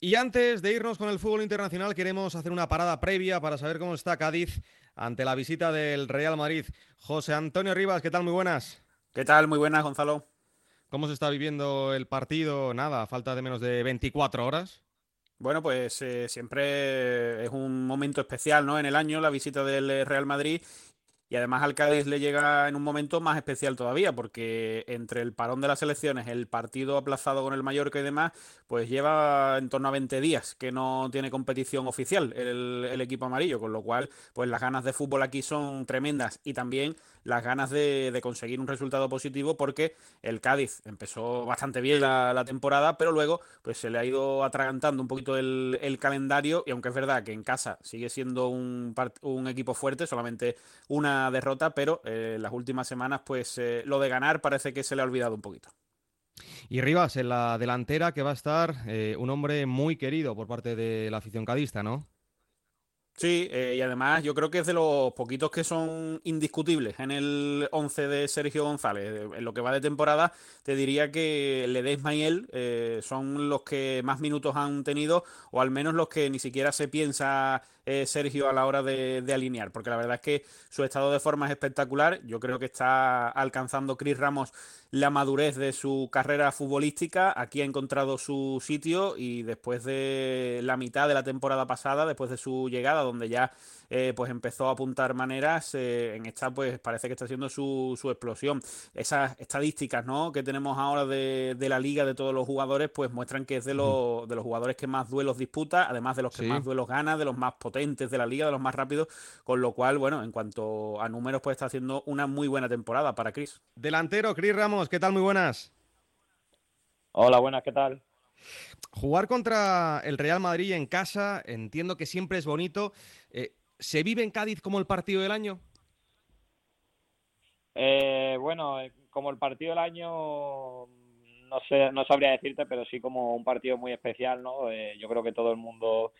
Y antes de irnos con el fútbol internacional, queremos hacer una parada previa para saber cómo está Cádiz ante la visita del Real Madrid. José Antonio Rivas, ¿qué tal? Muy buenas. ¿Qué tal? Muy buenas, Gonzalo. ¿Cómo se está viviendo el partido? Nada, falta de menos de 24 horas. Bueno, pues eh, siempre es un momento especial ¿no? en el año la visita del Real Madrid y además al Cádiz le llega en un momento más especial todavía, porque entre el parón de las elecciones, el partido aplazado con el Mallorca y demás, pues lleva en torno a 20 días que no tiene competición oficial el, el equipo amarillo, con lo cual, pues las ganas de fútbol aquí son tremendas. Y también las ganas de, conseguir un resultado positivo porque el Cádiz empezó bastante bien la, temporada, pero luego pues se le ha ido atragantando un poquito el, calendario. Y aunque es verdad que en casa sigue siendo un, un equipo fuerte, solamente una derrota, pero eh, las últimas semanas pues eh, lo de ganar parece que se le ha olvidado un poquito. Y Rivas, en la delantera que va a estar eh, un hombre muy querido por parte de la afición cadista, ¿no? Sí, eh, y además yo creo que es de los poquitos que son indiscutibles en el 11 de Sergio González. En lo que va de temporada, te diría que Ledesma y él eh, son los que más minutos han tenido, o al menos los que ni siquiera se piensa eh, Sergio a la hora de, alinear, porque la verdad es que su estado de forma es espectacular. Yo creo que está alcanzando Chris Ramos la madurez de su carrera futbolística. Aquí ha encontrado su sitio y después de la mitad de la temporada pasada, después de su llegada, donde ya eh, pues empezó a apuntar maneras. Eh, en esta, pues parece que está haciendo su, explosión. Esas estadísticas ¿no? que tenemos ahora de, la liga de todos los jugadores, pues muestran que es de, los, de los jugadores que más duelos disputa, además de los que más duelos gana, de los más potentes de la liga, de los más rápidos. Con lo cual, bueno, en cuanto a números, pues está haciendo una muy buena temporada para Chris. Delantero, Chris Ramos, ¿qué tal? Muy buenas. Hola, buenas, ¿qué tal? Jugar contra el Real Madrid en casa, entiendo que siempre es bonito. Eh, ¿Se vive en Cádiz como el partido del año? Eh, bueno, eh, como el partido del año, no sé, no sabría decirte, pero sí como un partido muy especial, ¿no? Eh, yo creo que todo el mundo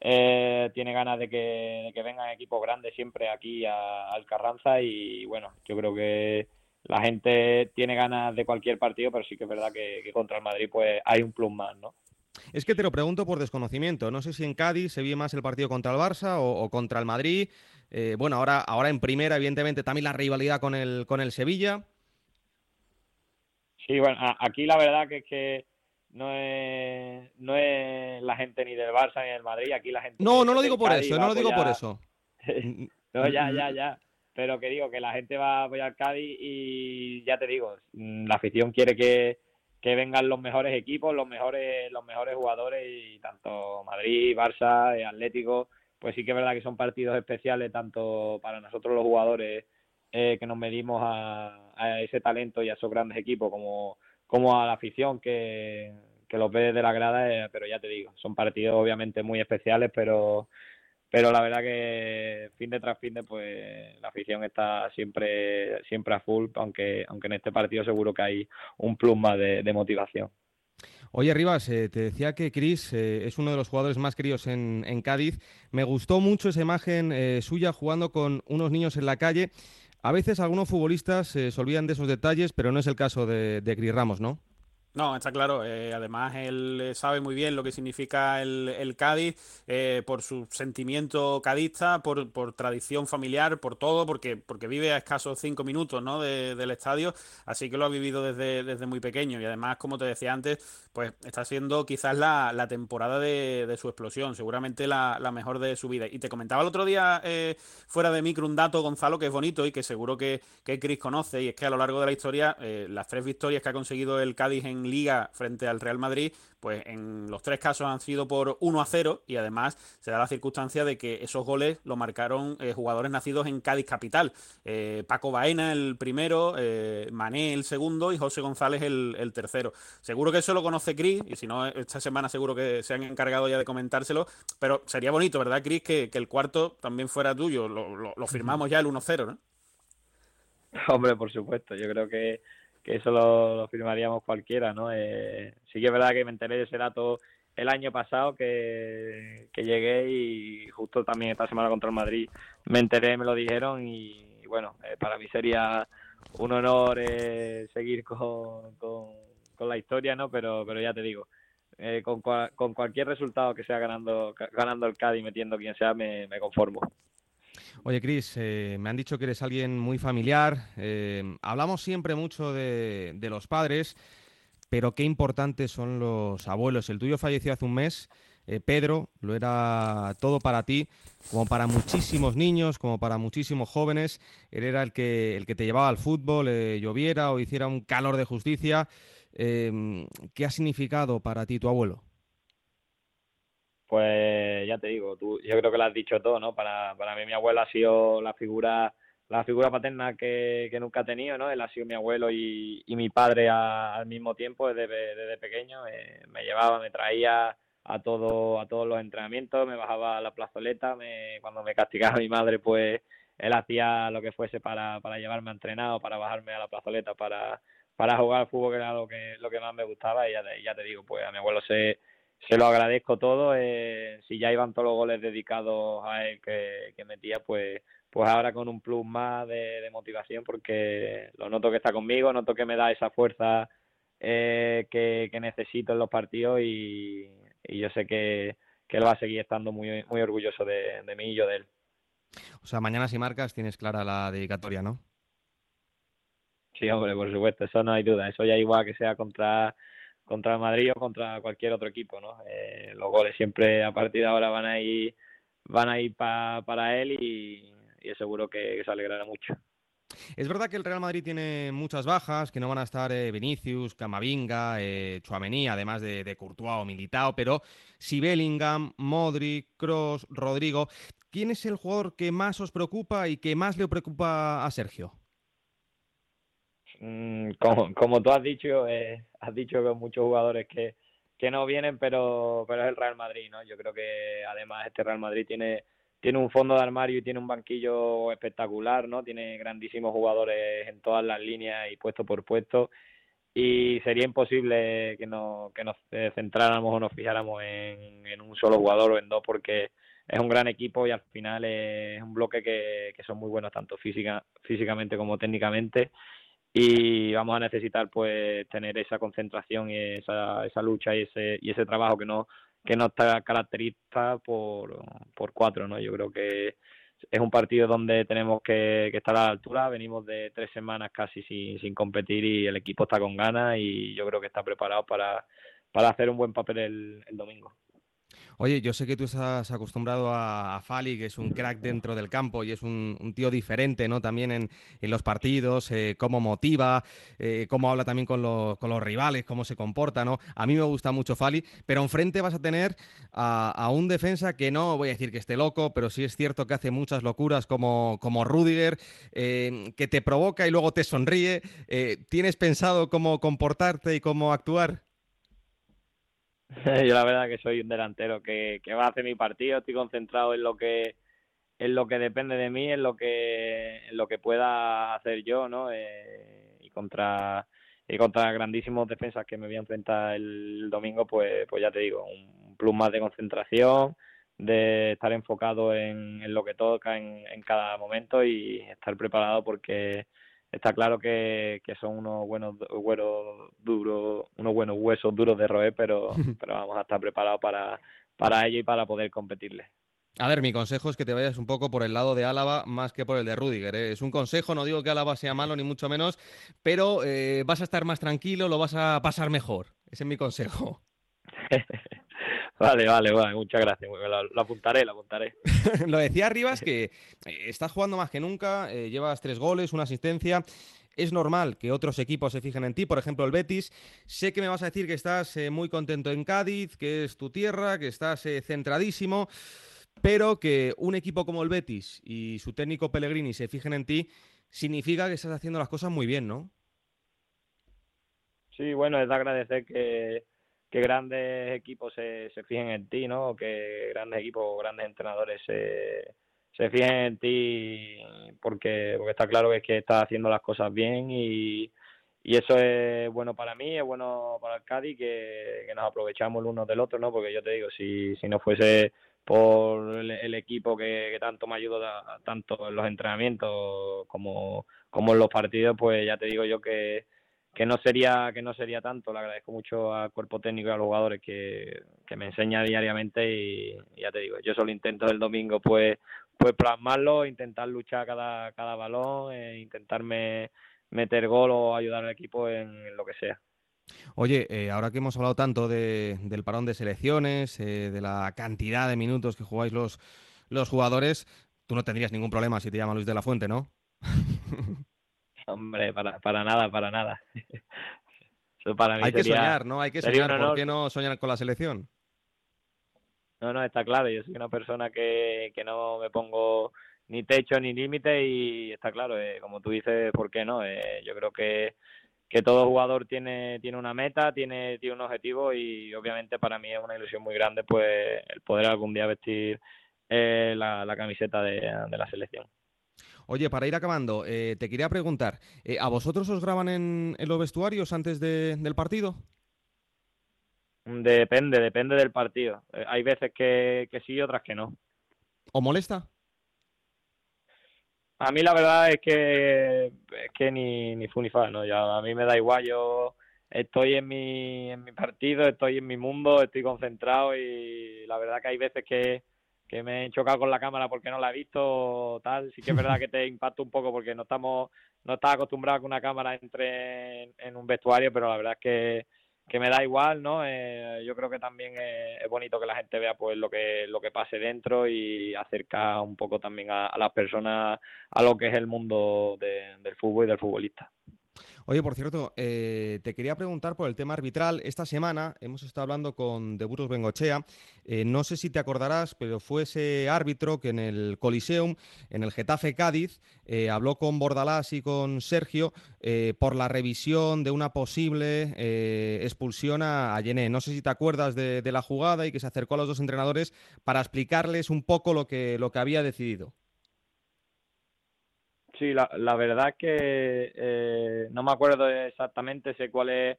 tiene ganas de que, vengan equipos grandes siempre aquí al Carranza y bueno, yo creo que la gente tiene ganas de cualquier partido, pero sí que es verdad que, que contra el Madrid pues hay un plus más, ¿no? Es que te lo pregunto por desconocimiento. No sé si en Cádiz se vio más el partido contra el Barça o, contra el Madrid. Eh, bueno, ahora, ahora en primera, evidentemente, también la rivalidad con el, con el Sevilla. Sí, bueno, aquí la verdad que es que no es, no es la gente ni del Barça ni del Madrid. Aquí la gente. No, no lo digo por eso, no lo digo por eso. no, ya, ya, ya. Pero que digo que la gente va a apoyar Cádiz y ya te digo, la afición quiere que que vengan los mejores equipos, los mejores, los mejores jugadores y tanto Madrid, Barça, eh, Atlético, pues sí que es verdad que son partidos especiales tanto para nosotros los jugadores eh, que nos medimos a, ese talento y a esos grandes equipos como, como a la afición que, que los ve de la grada, eh, pero ya te digo, son partidos obviamente muy especiales, pero pero la verdad que fin de tras fin de pues la afición está siempre siempre a full aunque aunque en este partido seguro que hay un plus más de, motivación Oye, Rivas, eh, te decía que Cris eh, es uno de los jugadores más queridos en, Cádiz. Me gustó mucho esa imagen eh, suya jugando con unos niños en la calle. A veces algunos futbolistas se olvidan de esos detalles, pero no es el caso de, de Cris Ramos, ¿no? No, está claro. Eh, además, él eh, sabe muy bien lo que significa el, Cádiz eh, por su sentimiento cadista, por, tradición familiar, por todo, porque, porque vive a escasos cinco minutos ¿no? del estadio, así que lo ha vivido desde, desde muy pequeño. Y además, como te decía antes, pues está siendo quizás la, temporada de, su explosión, seguramente la, mejor de su vida. Y te comentaba el otro día, fuera de micro, un dato, Gonzalo, que es bonito y que seguro que, que Chris conoce, y es que a lo largo de la historia, las tres victorias que ha conseguido el Cádiz en liga frente al Real Madrid, pues en los tres casos han sido por 1 a 0 y además se da la circunstancia de que esos goles lo marcaron eh, jugadores nacidos en Cádiz capital. Eh, Paco Baena el primero, eh, Mané el segundo y José González el, tercero. Seguro que eso lo conoce Cris y si no, esta semana seguro que se han encargado ya de comentárselo, pero sería bonito, ¿verdad, Cris? Que, el cuarto también fuera tuyo. Lo, firmamos ya el 1-0, ¿no? Hombre, por supuesto. Yo creo que que eso lo, firmaríamos cualquiera, ¿no? Eh, sí que es verdad que me enteré de ese dato el año pasado que, llegué y justo también esta semana contra el Madrid me enteré, me lo dijeron y, bueno, eh, para mí sería un honor eh, seguir con, con, la historia, ¿no? Pero, pero ya te digo, eh, con, con, cualquier resultado que sea ganando, ganando el Cádiz, metiendo quien sea, me, conformo. Oye, Cris, eh, me han dicho que eres alguien muy familiar. Eh, hablamos siempre mucho de, los padres, pero qué importantes son los abuelos. El tuyo falleció hace un mes. Pedro, lo era todo para ti, como para muchísimos niños, como para muchísimos jóvenes. Él era el que, el que te llevaba al fútbol, lloviera o hiciera un calor de justicia. ¿qué ha significado para ti tu abuelo? Pues ya te digo, tú, yo creo que lo has dicho todo, ¿no? Para, para mí mi abuelo ha sido la figura la figura paterna que, nunca he tenido, ¿no? Él ha sido mi abuelo y, mi padre al mismo tiempo desde, desde pequeño. Eh, me llevaba, me traía a todo a todos los entrenamientos, me bajaba a la plazoleta, me, cuando me castigaba mi madre, pues él hacía lo que fuese para, para llevarme a entrenar o para bajarme a la plazoleta para, para jugar al fútbol que era lo que, lo que más me gustaba y ya, ya te digo, pues a mi abuelo se, se lo agradezco todo. Eh, si ya iban todos los goles dedicados a él que, que metía, pues pues ahora con un plus más de, motivación porque lo noto que está conmigo, noto que me da esa fuerza eh, que, necesito en los partidos y, yo sé que, que, él va a seguir estando muy, muy orgulloso de, de mí y yo de él. O sea, mañana si marcas tienes clara la dedicatoria, ¿no? Sí, hombre, por supuesto, eso no hay duda. Eso ya igual que sea contra contra Madrid o contra cualquier otro equipo, ¿no? Eh, los goles siempre a partir de ahora van a ir van a ir para él y, y seguro que, se alegrará mucho. Es verdad que el Real Madrid tiene muchas bajas, que no van a estar eh, Vinicius, Camavinga, eh, Chuamení, además de, de, Courtois o Militao, pero si Bellingham, Modric, Cross, Rodrigo, ¿quién es el jugador que más os preocupa y que más le preocupa a Sergio? Mm, como, como tú has dicho, eh, has dicho que muchos jugadores que, que no vienen, pero, pero es el Real Madrid, ¿no? Yo creo que además este Real Madrid tiene, tiene un fondo de armario y tiene un banquillo espectacular, ¿no? Tiene grandísimos jugadores en todas las líneas y puesto por puesto y sería imposible que, no, que nos centráramos o nos fijáramos en, en un solo jugador o en dos porque es un gran equipo y al final es un bloque que, que son muy buenos tanto física, físicamente como técnicamente y vamos a necesitar pues tener esa concentración y esa, esa lucha y ese, y ese trabajo que no que no está caracterizado por, por cuatro, ¿no? Yo creo que es un partido donde tenemos que, estar a la altura, venimos de tres semanas casi sin, sin competir y el equipo está con ganas y yo creo que está preparado para, para hacer un buen papel el, el domingo. Oye, yo sé que tú estás acostumbrado a, Fali, que es un crack dentro del campo y es un, tío diferente, ¿no? También en, los partidos, eh, cómo motiva, eh, cómo habla también con, los rivales, cómo se comporta, ¿no? A mí me gusta mucho Fali, pero enfrente vas a tener a, un defensa que no voy a decir que esté loco, pero sí es cierto que hace muchas locuras como, como Rudiger, eh, que te provoca y luego te sonríe. ¿Tienes pensado cómo comportarte y cómo actuar? Yo la verdad que soy un delantero que, que va a hacer mi partido, estoy concentrado en lo que en lo que depende de mí, en lo que en lo que pueda hacer yo, ¿no? Eh, y contra y contra grandísimos defensas que me voy a enfrentar el domingo, pues pues ya te digo, un plus más de concentración, de estar enfocado en, en lo que toca en, en cada momento y estar preparado porque está claro que, son unos buenos duros, unos buenos huesos duros de roer, pero, pero vamos a estar preparados para, para ello y para poder competirle. A ver, mi consejo es que te vayas un poco por el lado de Álava más que por el de Rudiger. ¿eh? Es un consejo, no digo que Álava sea malo ni mucho menos, pero eh, vas a estar más tranquilo, lo vas a pasar mejor. Ese es mi consejo. Vale, vale, vale, muchas gracias. Lo, apuntaré, lo apuntaré. lo decía Rivas que eh, estás jugando más que nunca, eh, llevas tres goles, una asistencia. Es normal que otros equipos se fijen en ti, por ejemplo el Betis. Sé que me vas a decir que estás eh, muy contento en Cádiz, que es tu tierra, que estás centradísimo, pero que un equipo como el Betis y su técnico Pellegrini se fijen en ti, significa que estás haciendo las cosas muy bien, ¿no? Sí, bueno, es de agradecer que, que grandes equipos se, se fijen en ti, ¿no? Que grandes equipos, grandes entrenadores se, se fijen en ti porque, porque está claro que es que estás haciendo las cosas bien y, y eso es bueno para mí, es bueno para el Cádiz que, que nos aprovechamos el uno del otro, ¿no? Porque yo te digo, si, si no fuese por el, equipo que, que, tanto me ayuda tanto en los entrenamientos como, como en los partidos, pues ya te digo yo que, que no sería que no sería tanto. Le agradezco mucho al cuerpo técnico y a los jugadores que, me enseña diariamente y, ya te digo, yo solo intento el domingo pues pues plasmarlo, intentar luchar cada, cada balón, e intentarme meter gol o ayudar al equipo en, lo que sea. Oye, eh, ahora que hemos hablado tanto de, del parón de selecciones, eh, de la cantidad de minutos que jugáis los, los jugadores, tú no tendrías ningún problema si te llama Luis de la Fuente, ¿no? Hombre, para, para nada, para nada. Hay que soñar, ¿no? Hay que soñar. ¿Por qué no soñar con la selección? No, no, está claro. Yo soy una persona que, que no me pongo ni techo ni límite y está claro, eh, como tú dices, ¿por qué no? Eh, yo creo que, que todo jugador tiene, tiene una meta, tiene, tiene un objetivo y obviamente para mí es una ilusión muy grande pues el poder algún día vestir eh, la, la, camiseta de, de la selección. Oye, para ir acabando, eh, te quería preguntar, eh, ¿a vosotros os graban en, los vestuarios antes del partido? Depende, depende del partido. Eh, hay veces que, que sí, otras que no. ¿O molesta? A mí la verdad es que, es que ni, ni fu ni fa, ¿no? Ya, a mí me da igual, yo estoy en mi, en mi partido, estoy en mi mundo, estoy concentrado y la verdad que hay veces que, que me he chocado con la cámara porque no la he visto tal. Sí que es verdad que te impacta un poco porque no estamos no estás acostumbrado a que una cámara entre en, un vestuario pero la verdad es que, que me da igual no eh, yo creo que también es, bonito que la gente vea pues lo que lo que pase dentro y acerca un poco también a, las personas a lo que es el mundo del fútbol y del futbolista Oye, por cierto, eh, te quería preguntar por el tema arbitral. Esta semana hemos estado hablando con De Burgos Bengochea. Eh, no sé si te acordarás, pero fue ese árbitro que en el Coliseum, en el Getafe Cádiz, eh, habló con Bordalás y con Sergio por la revisión de una posible expulsión a, a No sé si te acuerdas de, la jugada y que se acercó a los dos entrenadores para explicarles un poco lo que, lo que había decidido. Sí, la, la verdad es que eh, no me acuerdo exactamente, sé cuál es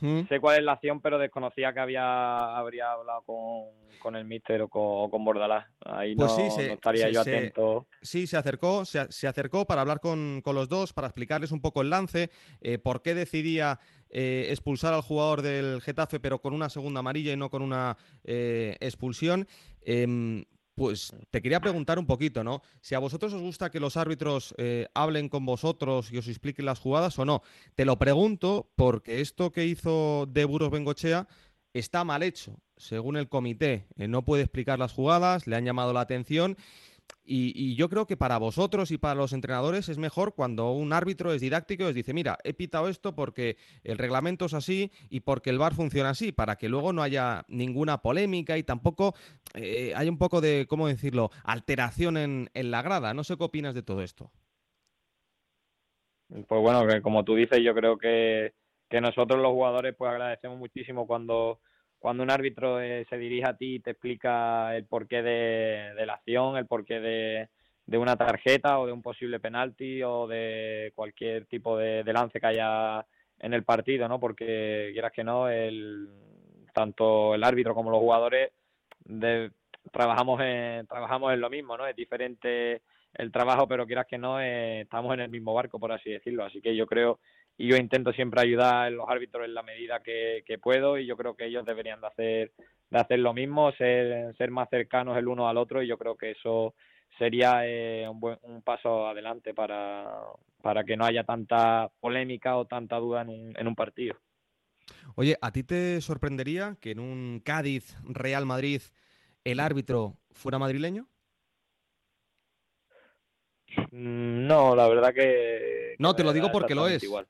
¿Mm? sé cuál es la acción, pero desconocía que había habría hablado con, el míster o con, Bordalás. Ahí pues no, estaría yo atento. sí, se acercó, se, acercó para hablar con, los dos, para explicarles un poco el lance, eh, por qué decidía eh, expulsar al jugador del Getafe, pero con una segunda amarilla y no con una expulsión. Pues te quería preguntar un poquito, ¿no? Si a vosotros os gusta que los árbitros eh, hablen con vosotros y os expliquen las jugadas o no. Te lo pregunto porque esto que hizo De Buros Bengochea está mal hecho. Según el comité, eh, no puede explicar las jugadas, le han llamado la atención y, yo creo que para vosotros y para los entrenadores es mejor cuando un árbitro es didáctico y os dice, mira, he pitado esto porque el reglamento es así y porque el VAR funciona así, para que luego no haya ninguna polémica y tampoco eh, hay un poco de, ¿cómo decirlo?, alteración en, la grada. No sé qué opinas de todo esto. Pues bueno, que como tú dices, yo creo que, que nosotros los jugadores pues agradecemos muchísimo cuando cuando un árbitro eh, se dirige a ti y te explica el porqué de, la acción, el porqué de, una tarjeta o de un posible penalti o de cualquier tipo de, lance que haya en el partido, ¿no? Porque quieras que no, el, tanto el árbitro como los jugadores trabajamos en, trabajamos en lo mismo, ¿no? Es diferente el trabajo, pero quieras que no, eh, estamos en el mismo barco, por así decirlo. Así que yo creo y yo intento siempre ayudar a los árbitros en la medida que, puedo y yo creo que ellos deberían de hacer de hacer lo mismo ser ser más cercanos el uno al otro y yo creo que eso sería eh, un, buen, un paso adelante para, para que no haya tanta polémica o tanta duda en un, en un partido Oye, ¿a ti te sorprendería que en un Cádiz Real Madrid el árbitro fuera madrileño? Mm, no, la verdad que... no, te lo digo porque lo es. Igual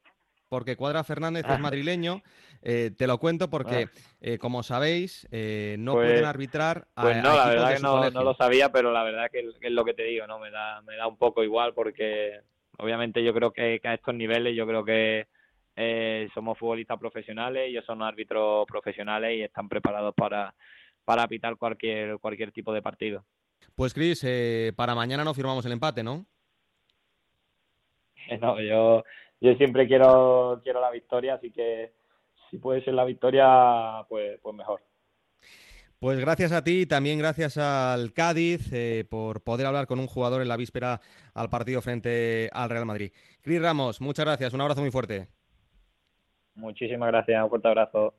porque Cuadra Fernández es madrileño. Eh, te lo cuento porque, ah. eh, como sabéis, eh, no pues, pueden arbitrar. A, pues no, la verdad que no, lo sabía, pero la verdad que, es lo que te digo, no me da, me da un poco igual porque, obviamente, yo creo que, a estos niveles, yo creo que somos futbolistas profesionales, ellos son árbitros profesionales y están preparados para, para pitar cualquier, cualquier tipo de partido. Pues Cris, para mañana no firmamos el empate, ¿no? No, yo yo siempre quiero, quiero la victoria, así que si puede ser la victoria, pues, pues mejor. Pues gracias a ti y también gracias al Cádiz eh, por poder hablar con un jugador en la víspera al partido frente al Real Madrid. Cris Ramos, muchas gracias, un abrazo muy fuerte. Muchísimas gracias, un fuerte abrazo.